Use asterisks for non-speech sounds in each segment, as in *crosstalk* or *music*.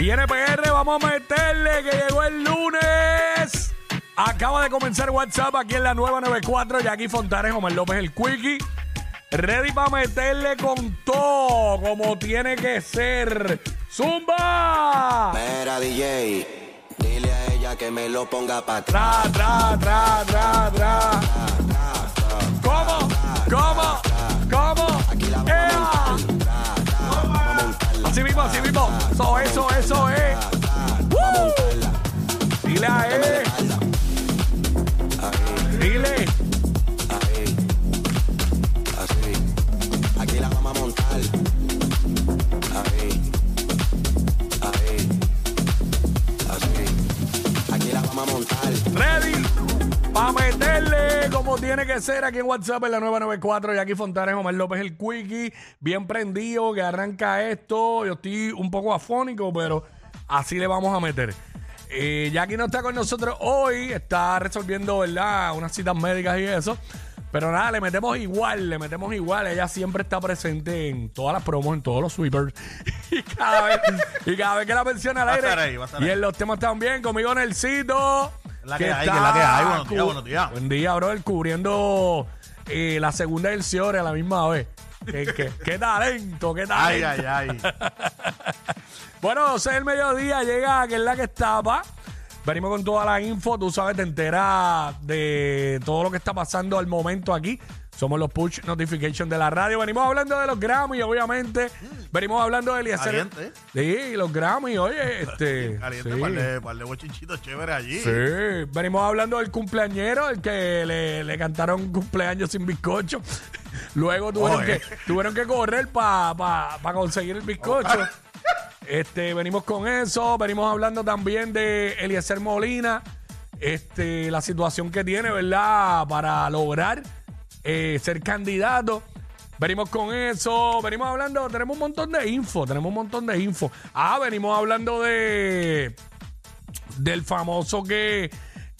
Viene PR, vamos a meterle que llegó el lunes. Acaba de comenzar WhatsApp aquí en la nueva 94. Jackie Fontanes, Omar López, el Quickie. Ready para meterle con todo, como tiene que ser. ¡Zumba! Mira, DJ, dile a ella que me lo ponga para atrás. Tra, tra, tra, tra, tra. ¿Cómo? ¿Cómo? Así mismo, así mismo. Eso, eso, eso es. Dile a él. Dile. Así. Aquí la vamos a montar. Como tiene que ser aquí en WhatsApp en la 994 y aquí Fontanes Omar López el Quickie, bien prendido, que arranca esto. Yo estoy un poco afónico, pero así le vamos a meter. Eh, Jackie no está con nosotros hoy, está resolviendo, ¿verdad? Unas citas médicas y eso. Pero nada, le metemos igual, le metemos igual. Ella siempre está presente en todas las promos, en todos los sweepers. *laughs* y, cada vez, y cada vez que la menciona al aire. ahí, y en los temas también, conmigo Nelsito. La que hay, que la que hay. Buenos días, buenos días. Buen día, brother, cubriendo eh, la segunda del Ciore a la misma vez. ¿Qué, qué, qué talento, qué talento. Ay, ay, *laughs* ay. Bueno, 12 del mediodía llega que es la que estaba. Venimos con toda la info, tú sabes, te enteras de todo lo que está pasando al momento aquí. Somos los push notification de la radio. Venimos hablando de los Grammy, obviamente. Venimos hablando de Eliezer. ¿eh? Sí, los Grammy, oye, *laughs* este. Caliente, sí. par de, par de chéveres allí. Sí, venimos hablando del cumpleañero, el que le, le cantaron cumpleaños sin bizcocho. *laughs* Luego tuvieron, Oye. que, tuvieron que correr para conseguir el bizcocho. Este, venimos con eso, venimos hablando también de Eliezer Molina, este, la situación que tiene, ¿verdad? Para lograr eh, ser candidato. Venimos con eso, venimos hablando, tenemos un montón de info, tenemos un montón de info. Ah, venimos hablando de del famoso que,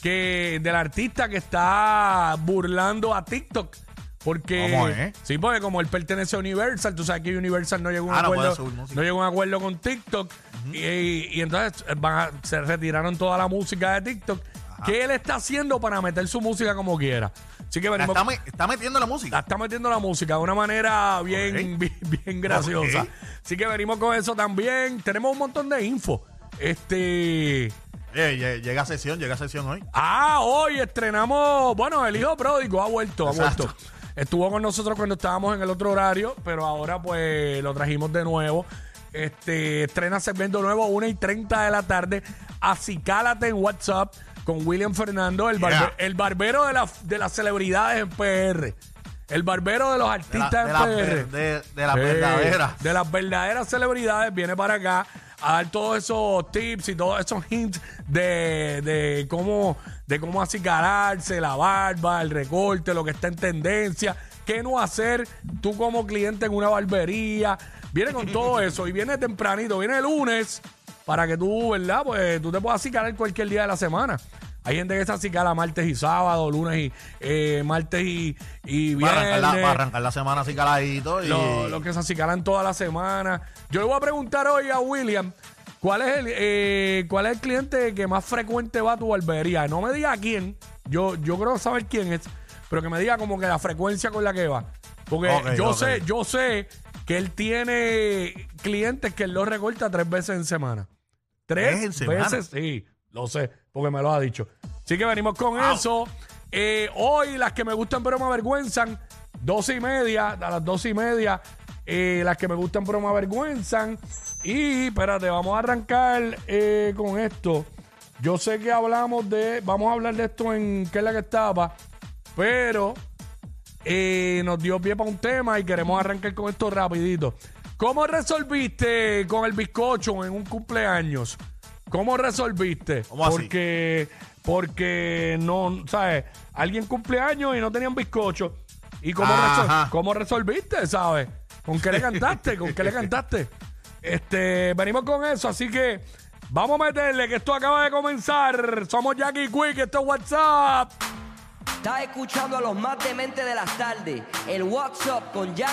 que del artista que está burlando a TikTok. Porque, ¿Cómo es? sí, porque como él pertenece a Universal, tú sabes que Universal no llegó a un Ah, no acuerdo, música. no llegó a un acuerdo con TikTok y, y entonces eh, van a- se retiraron toda la música de TikTok. ¿Qué él está haciendo para meter su música como quiera? Así que La venimos, está, me- está metiendo la música. la está metiendo la música de una manera bien, bien, bien graciosa. Ok. Así que venimos con eso también. Tenemos un montón de info. Este. Eh, lle- llega sesión, llega sesión hoy. Ah, hoy estrenamos. Bueno, el hijo pródigo ha vuelto, ha vuelto. Estuvo con nosotros cuando estábamos en el otro horario, pero ahora pues lo trajimos de nuevo. Este estrena segmento nuevo 1 y 30 de la tarde. Acicálate en WhatsApp con William Fernando, el, barbe- Yeah. el barbero de, la- de las celebridades en PR. El barbero de los De, la- artistas de en las PR. de- de las verdaderas. De las verdaderas celebridades viene para acá a dar todos esos tips y todos esos hints de, de cómo de cómo acicalarse, la barba, el recorte, lo que está en tendencia, qué no hacer tú como cliente en una barbería. Viene con todo *laughs* eso y viene tempranito, viene el lunes para que tú, ¿verdad? Pues tú te puedas acicalar cualquier día de la semana. Hay gente que se acicala martes y sábado, lunes y eh, martes y, y Para viernes. arrancar, la, para arrancar la semana así caladito. Y... Lo- Los que se acicalan toda la semana. Yo le voy a preguntar hoy a William cuál es el eh, cuál es el cliente que más frecuente va a tu barbería. No me diga quién. Yo, yo creo saber quién es, pero que me diga como que la frecuencia con la que va. Porque yo sé, yo sé que él tiene clientes que él los recorta tres veces en semana. Tres ¿Tres en semana? veces, sí, lo sé, porque me lo ha dicho. Así que venimos con eso. Eh, hoy las que me gustan pero me avergüenzan, doce y media, a las doce y media, eh, las que me gustan pero me avergüenzan. Y espérate, vamos a arrancar eh, con esto. Yo sé que hablamos de, vamos a hablar de esto en qué es la que estaba, pero eh, nos dio pie para un tema y queremos arrancar con esto rapidito. ¿Cómo resolviste con el bizcocho en un cumpleaños? ¿Cómo resolviste? ¿Cómo así? Porque, porque no, ¿sabes? Alguien cumpleaños y no tenían bizcocho. ¿Y cómo, Ajá. cómo resolviste, sabes? ¿Con qué le cantaste? ¿Con qué le cantaste? Este, venimos con eso, así que vamos a meterle que esto acaba de comenzar. Somos Jackie Quick, esto es WhatsApp. Estás escuchando a los más dementes de las tardes. El WhatsApp con Jack